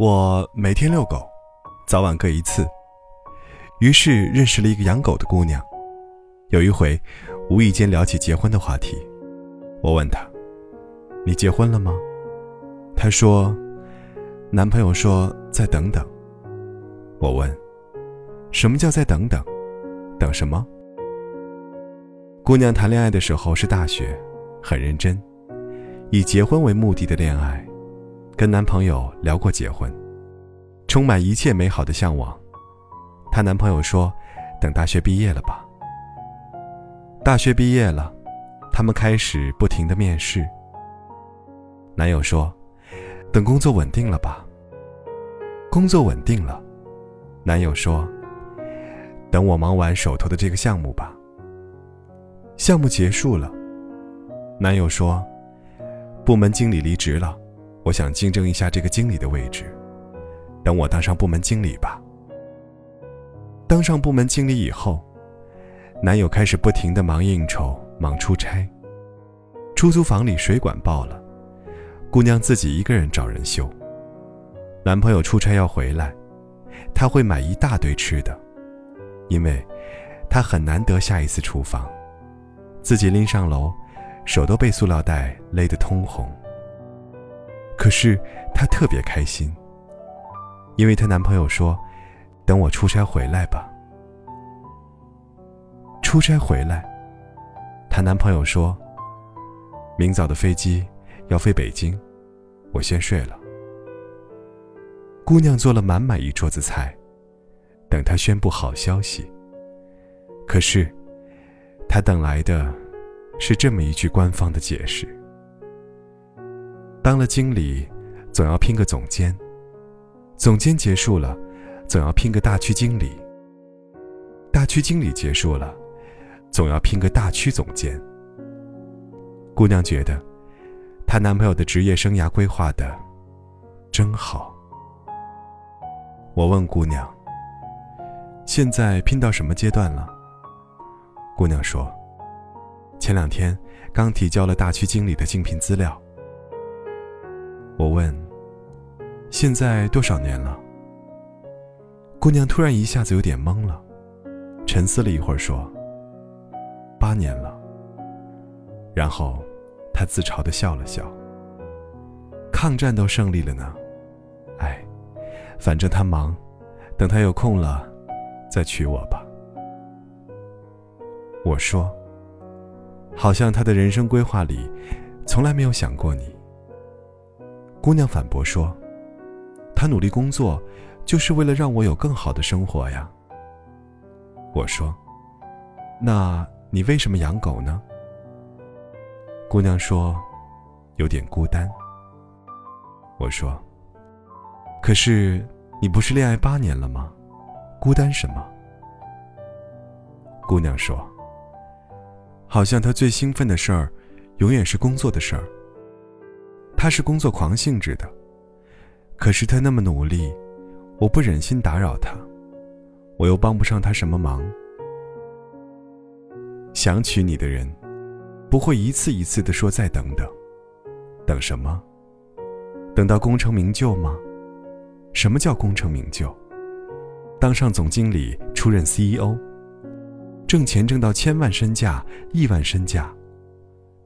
我每天遛狗，早晚各一次。于是认识了一个养狗的姑娘。有一回，无意间聊起结婚的话题，我问她：“你结婚了吗？”她说：“男朋友说再等等。”我问：“什么叫再等等？等什么？”姑娘谈恋爱的时候是大学，很认真，以结婚为目的的恋爱，跟男朋友聊过结婚，充满一切美好的向往。她男朋友说：“等大学毕业了吧。”大学毕业了，他们开始不停的面试。男友说：“等工作稳定了吧。”工作稳定了，男友说：“等我忙完手头的这个项目吧。”项目结束了，男友说：“部门经理离职了，我想竞争一下这个经理的位置，等我当上部门经理吧。”当上部门经理以后，男友开始不停的忙应酬、忙出差。出租房里水管爆了，姑娘自己一个人找人修。男朋友出差要回来，他会买一大堆吃的，因为他很难得下一次厨房，自己拎上楼，手都被塑料袋勒得通红。可是她特别开心，因为她男朋友说。等我出差回来吧。出差回来，她男朋友说：“明早的飞机要飞北京，我先睡了。”姑娘做了满满一桌子菜，等他宣布好消息。可是，她等来的，是这么一句官方的解释：当了经理，总要拼个总监，总监结束了。总要拼个大区经理，大区经理结束了，总要拼个大区总监。姑娘觉得，她男朋友的职业生涯规划的真好。我问姑娘：“现在拼到什么阶段了？”姑娘说：“前两天刚提交了大区经理的竞聘资料。”我问：“现在多少年了？”姑娘突然一下子有点懵了，沉思了一会儿，说：“八年了。”然后，她自嘲的笑了笑。抗战都胜利了呢，哎，反正他忙，等他有空了，再娶我吧。我说：“好像他的人生规划里，从来没有想过你。”姑娘反驳说：“他努力工作。”就是为了让我有更好的生活呀。我说：“那你为什么养狗呢？”姑娘说：“有点孤单。”我说：“可是你不是恋爱八年了吗？孤单什么？”姑娘说：“好像她最兴奋的事儿，永远是工作的事儿。他是工作狂性质的，可是他那么努力。”我不忍心打扰他，我又帮不上他什么忙。想娶你的人，不会一次一次的说再等等，等什么？等到功成名就吗？什么叫功成名就？当上总经理，出任 CEO，挣钱挣到千万身价、亿万身价，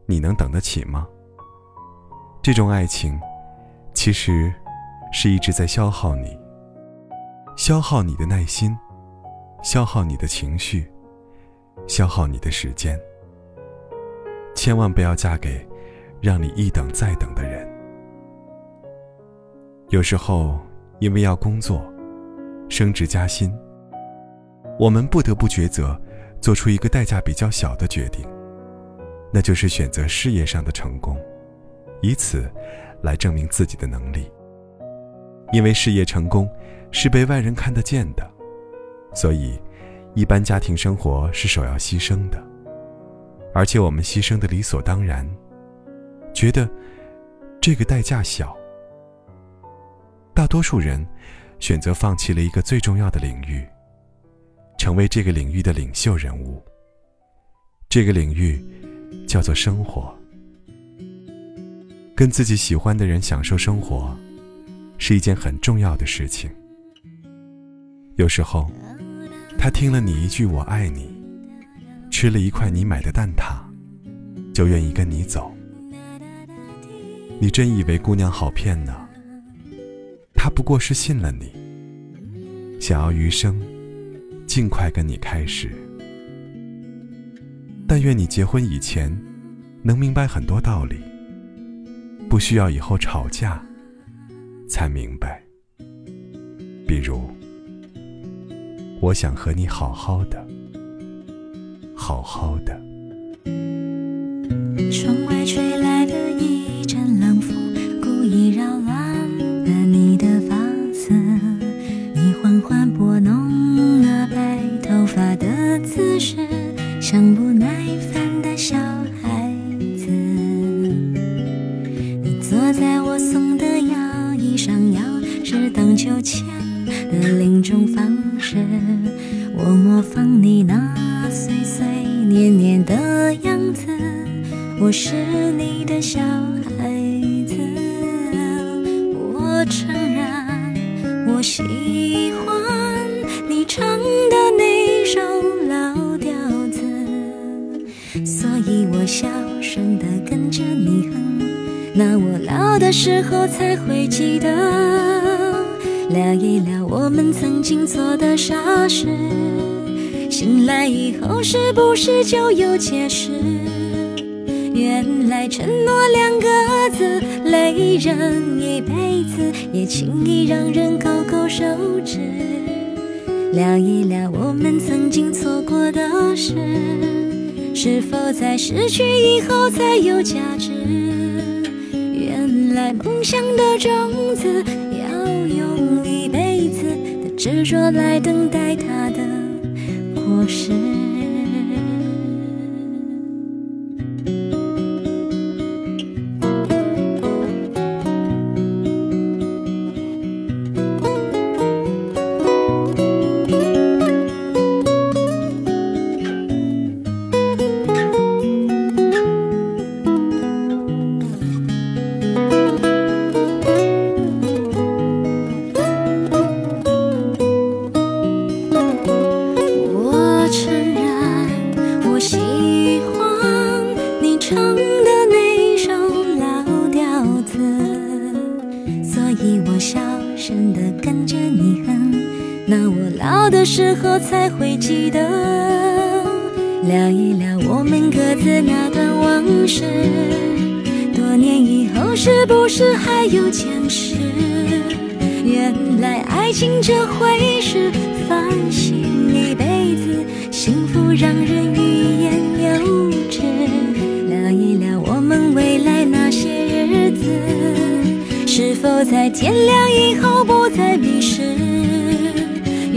你能等得起吗？这种爱情，其实是一直在消耗你。消耗你的耐心，消耗你的情绪，消耗你的时间。千万不要嫁给让你一等再等的人。有时候，因为要工作、升职加薪，我们不得不抉择，做出一个代价比较小的决定，那就是选择事业上的成功，以此来证明自己的能力。因为事业成功。是被外人看得见的，所以，一般家庭生活是首要牺牲的，而且我们牺牲的理所当然，觉得这个代价小。大多数人选择放弃了一个最重要的领域，成为这个领域的领袖人物。这个领域叫做生活，跟自己喜欢的人享受生活，是一件很重要的事情。有时候，他听了你一句“我爱你”，吃了一块你买的蛋挞，就愿意跟你走。你真以为姑娘好骗呢？她不过是信了你，想要余生尽快跟你开始。但愿你结婚以前能明白很多道理，不需要以后吵架才明白。比如，我想和你好好的，好好的。在我送的摇椅上，摇是荡秋千的另一种方式。我模仿你那碎碎念念的样子。我是你的小孩子，我承认我喜欢你唱的那首老调子，所以我小声的跟着你哼，那我老的时候才会记得，聊一聊我们曾经做的傻事，醒来以后是不是就有解释？原来承诺两个字累人一辈子，也轻易让人勾勾手指。聊一聊我们曾经错过的事，是否在失去以后才有价值？梦想的种子要用一辈子的执着来等待它的果实。时候才会记得，聊一聊我们各自那段往事。多年以后是不是还有坚持？原来爱情这回事，烦心一辈子，幸福让人欲言又止。聊一聊我们未来那些日子，是否在天亮以后不再迷失？